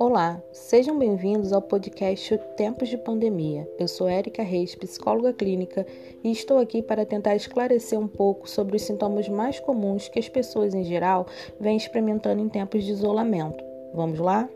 Olá, sejam bem-vindos ao podcast Tempos de Pandemia. Eu sou Érica Reis, psicóloga clínica, e estou aqui para tentar esclarecer um pouco sobre os sintomas mais comuns que as pessoas em geral vêm experimentando em tempos de isolamento. Vamos lá?